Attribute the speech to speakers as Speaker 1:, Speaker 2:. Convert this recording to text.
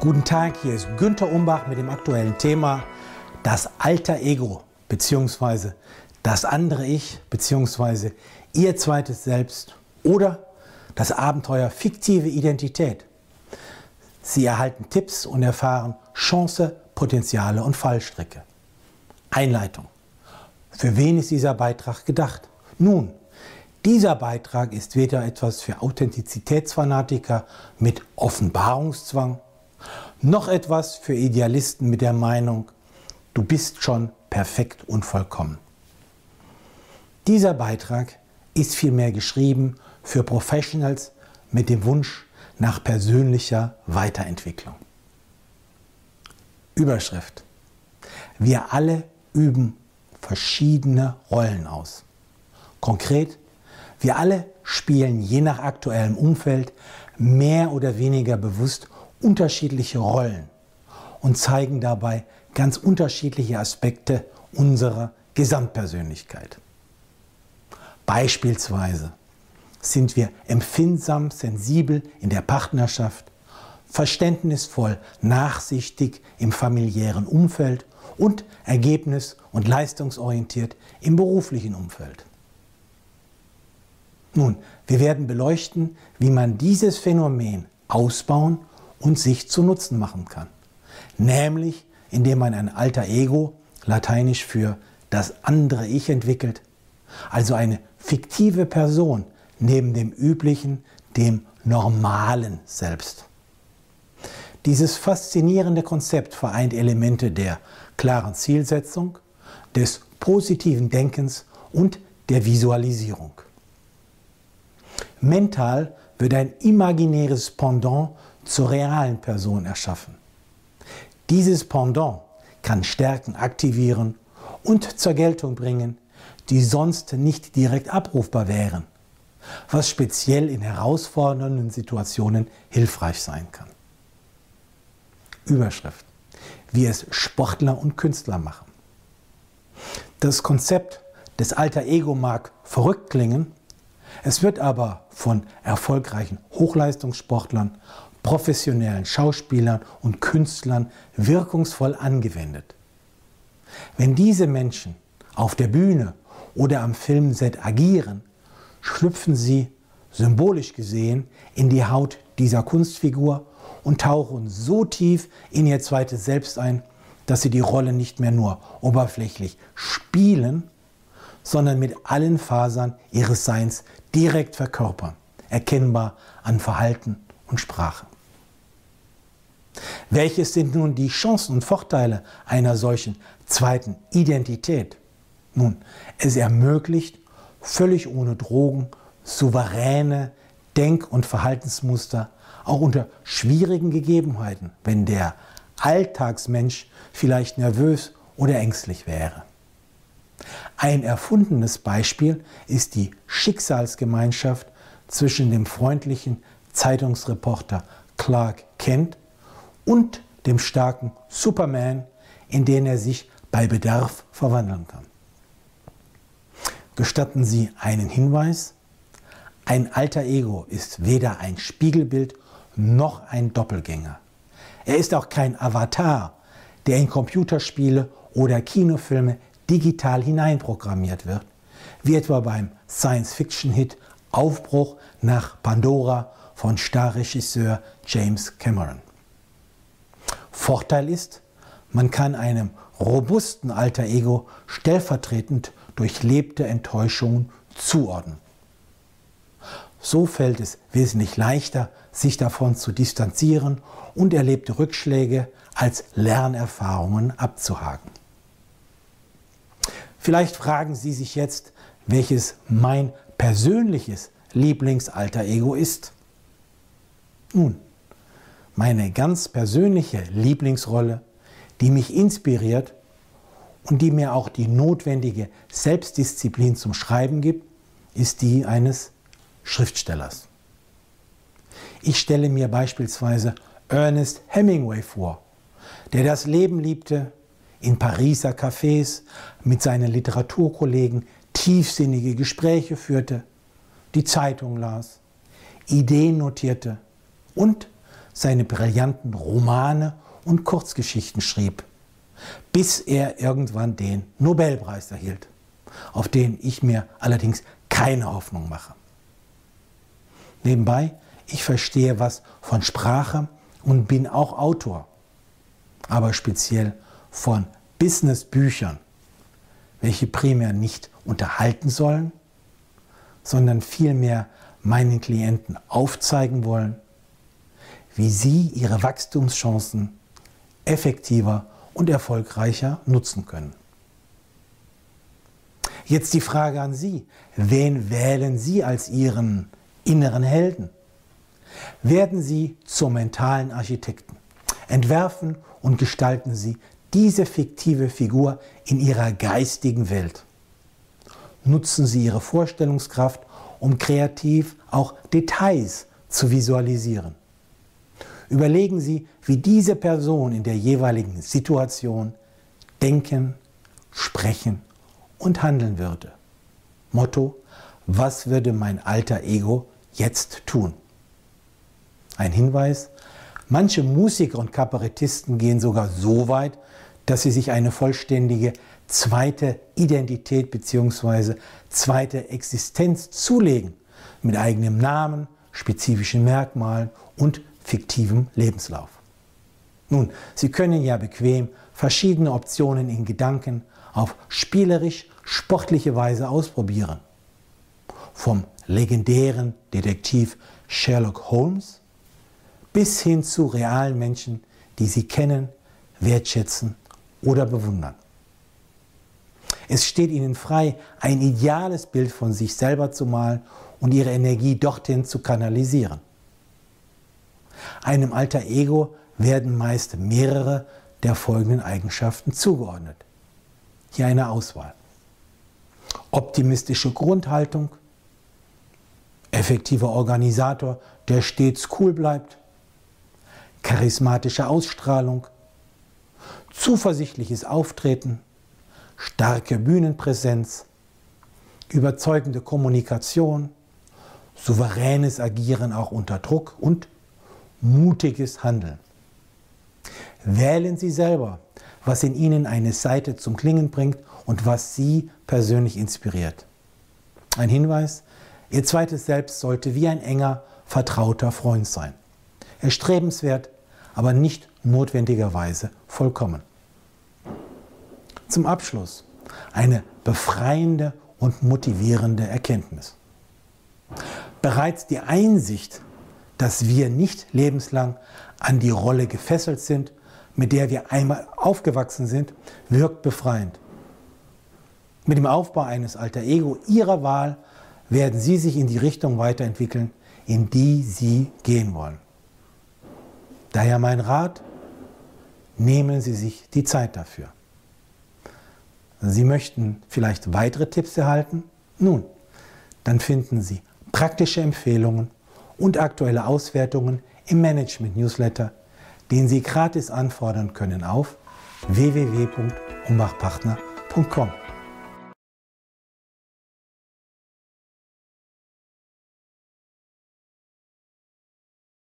Speaker 1: Guten Tag, hier ist Günter Umbach mit dem aktuellen Thema das alter Ego bzw. das andere Ich bzw. Ihr zweites Selbst oder das Abenteuer fiktive Identität. Sie erhalten Tipps und erfahren Chance, Potenziale und Fallstricke. Einleitung. Für wen ist dieser Beitrag gedacht? Nun, dieser Beitrag ist weder etwas für Authentizitätsfanatiker mit Offenbarungszwang, noch etwas für Idealisten mit der Meinung, du bist schon perfekt und vollkommen. Dieser Beitrag ist vielmehr geschrieben für Professionals mit dem Wunsch nach persönlicher Weiterentwicklung. Überschrift. Wir alle üben verschiedene Rollen aus. Konkret, wir alle spielen je nach aktuellem Umfeld mehr oder weniger bewusst unterschiedliche Rollen und zeigen dabei ganz unterschiedliche Aspekte unserer Gesamtpersönlichkeit. Beispielsweise sind wir empfindsam, sensibel in der Partnerschaft, verständnisvoll, nachsichtig im familiären Umfeld und ergebnis- und leistungsorientiert im beruflichen Umfeld. Nun, wir werden beleuchten, wie man dieses Phänomen ausbauen und sich zu Nutzen machen kann. Nämlich, indem man ein alter Ego, lateinisch für das andere Ich entwickelt, also eine fiktive Person neben dem üblichen, dem normalen Selbst. Dieses faszinierende Konzept vereint Elemente der klaren Zielsetzung, des positiven Denkens und der Visualisierung. Mental wird ein imaginäres Pendant zur realen Person erschaffen. Dieses Pendant kann Stärken aktivieren und zur Geltung bringen, die sonst nicht direkt abrufbar wären, was speziell in herausfordernden Situationen hilfreich sein kann. Überschrift. Wie es Sportler und Künstler machen. Das Konzept des alter Ego mag verrückt klingen, es wird aber von erfolgreichen Hochleistungssportlern professionellen Schauspielern und Künstlern wirkungsvoll angewendet. Wenn diese Menschen auf der Bühne oder am Filmset agieren, schlüpfen sie, symbolisch gesehen, in die Haut dieser Kunstfigur und tauchen so tief in ihr zweites Selbst ein, dass sie die Rolle nicht mehr nur oberflächlich spielen, sondern mit allen Fasern ihres Seins direkt verkörpern, erkennbar an Verhalten und Sprache. Welches sind nun die Chancen und Vorteile einer solchen zweiten Identität? Nun, es ermöglicht völlig ohne Drogen souveräne Denk- und Verhaltensmuster auch unter schwierigen Gegebenheiten, wenn der Alltagsmensch vielleicht nervös oder ängstlich wäre. Ein erfundenes Beispiel ist die Schicksalsgemeinschaft zwischen dem freundlichen Zeitungsreporter Clark Kent und dem starken Superman, in den er sich bei Bedarf verwandeln kann. Gestatten Sie einen Hinweis? Ein alter Ego ist weder ein Spiegelbild noch ein Doppelgänger. Er ist auch kein Avatar, der in Computerspiele oder Kinofilme digital hineinprogrammiert wird, wie etwa beim Science-Fiction-Hit Aufbruch nach Pandora von Starregisseur James Cameron. Vorteil ist, man kann einem robusten alter Ego stellvertretend durchlebte Enttäuschungen zuordnen. So fällt es wesentlich leichter, sich davon zu distanzieren und erlebte Rückschläge als Lernerfahrungen abzuhaken. Vielleicht fragen Sie sich jetzt, welches mein persönliches Lieblingsalter Ego ist. Nun, meine ganz persönliche Lieblingsrolle, die mich inspiriert und die mir auch die notwendige Selbstdisziplin zum Schreiben gibt, ist die eines Schriftstellers. Ich stelle mir beispielsweise Ernest Hemingway vor, der das Leben liebte, in Pariser Cafés mit seinen Literaturkollegen tiefsinnige Gespräche führte, die Zeitung las, Ideen notierte und seine brillanten Romane und Kurzgeschichten schrieb, bis er irgendwann den Nobelpreis erhielt, auf den ich mir allerdings keine Hoffnung mache. Nebenbei, ich verstehe was von Sprache und bin auch Autor, aber speziell von Businessbüchern, welche primär nicht unterhalten sollen, sondern vielmehr meinen Klienten aufzeigen wollen, wie sie ihre Wachstumschancen effektiver und erfolgreicher nutzen können. Jetzt die Frage an Sie. Wen wählen Sie als Ihren inneren Helden? Werden Sie zum mentalen Architekten. Entwerfen und gestalten Sie diese fiktive Figur in Ihrer geistigen Welt. Nutzen Sie Ihre Vorstellungskraft, um kreativ auch Details zu visualisieren. Überlegen Sie, wie diese Person in der jeweiligen Situation denken, sprechen und handeln würde. Motto, was würde mein alter Ego jetzt tun? Ein Hinweis, manche Musiker und Kabarettisten gehen sogar so weit, dass sie sich eine vollständige zweite Identität bzw. zweite Existenz zulegen mit eigenem Namen, spezifischen Merkmalen und fiktivem Lebenslauf. Nun, Sie können ja bequem verschiedene Optionen in Gedanken auf spielerisch sportliche Weise ausprobieren. Vom legendären Detektiv Sherlock Holmes bis hin zu realen Menschen, die Sie kennen, wertschätzen oder bewundern. Es steht Ihnen frei, ein ideales Bild von sich selber zu malen und Ihre Energie dorthin zu kanalisieren. Einem alter Ego werden meist mehrere der folgenden Eigenschaften zugeordnet. Hier eine Auswahl. Optimistische Grundhaltung, effektiver Organisator, der stets cool bleibt, charismatische Ausstrahlung, zuversichtliches Auftreten, starke Bühnenpräsenz, überzeugende Kommunikation, souveränes Agieren auch unter Druck und mutiges Handeln. Wählen Sie selber, was in Ihnen eine Seite zum Klingen bringt und was Sie persönlich inspiriert. Ein Hinweis, Ihr zweites Selbst sollte wie ein enger, vertrauter Freund sein. Erstrebenswert, aber nicht notwendigerweise vollkommen. Zum Abschluss eine befreiende und motivierende Erkenntnis. Bereits die Einsicht, dass wir nicht lebenslang an die Rolle gefesselt sind, mit der wir einmal aufgewachsen sind, wirkt befreiend. Mit dem Aufbau eines alter Ego Ihrer Wahl werden Sie sich in die Richtung weiterentwickeln, in die Sie gehen wollen. Daher mein Rat, nehmen Sie sich die Zeit dafür. Sie möchten vielleicht weitere Tipps erhalten? Nun, dann finden Sie praktische Empfehlungen und aktuelle Auswertungen im Management-Newsletter, den Sie gratis anfordern können auf www.umbachpartner.com.